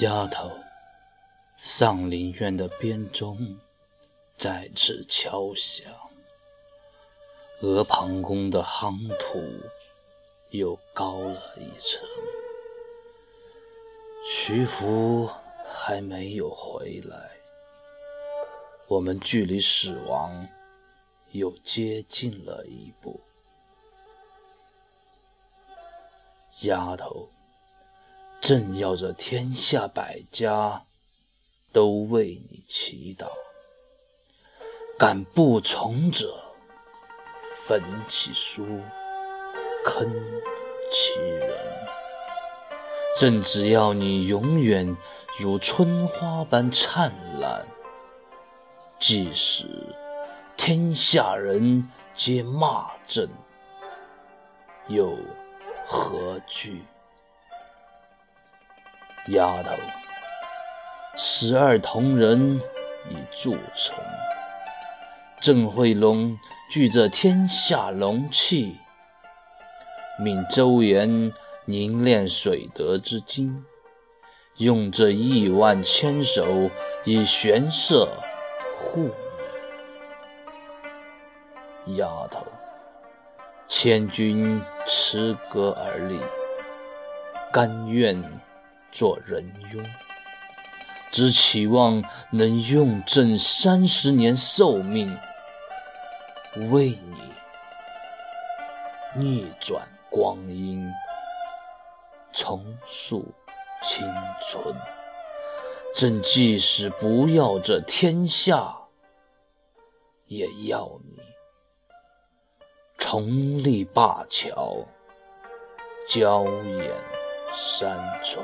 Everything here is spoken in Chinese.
丫头，上林苑的编钟再次敲响，鹅庞宫的夯土又高了一层。徐福还没有回来，我们距离死亡又接近了一步。丫头。朕要这天下百家都为你祈祷，敢不从者焚其书，坑其人。朕只要你永远如春花般灿烂，即使天下人皆骂朕，又何惧？丫头，十二铜人已铸成，郑惠龙聚这天下龙气，命周延凝练水德之精，用这亿万千手以玄色护你。丫头，千钧持戈而立，甘愿。做人庸，只期望能用朕三十年寿命，为你逆转光阴，重塑青春。朕即使不要这天下，也要你重立灞桥，娇艳山村。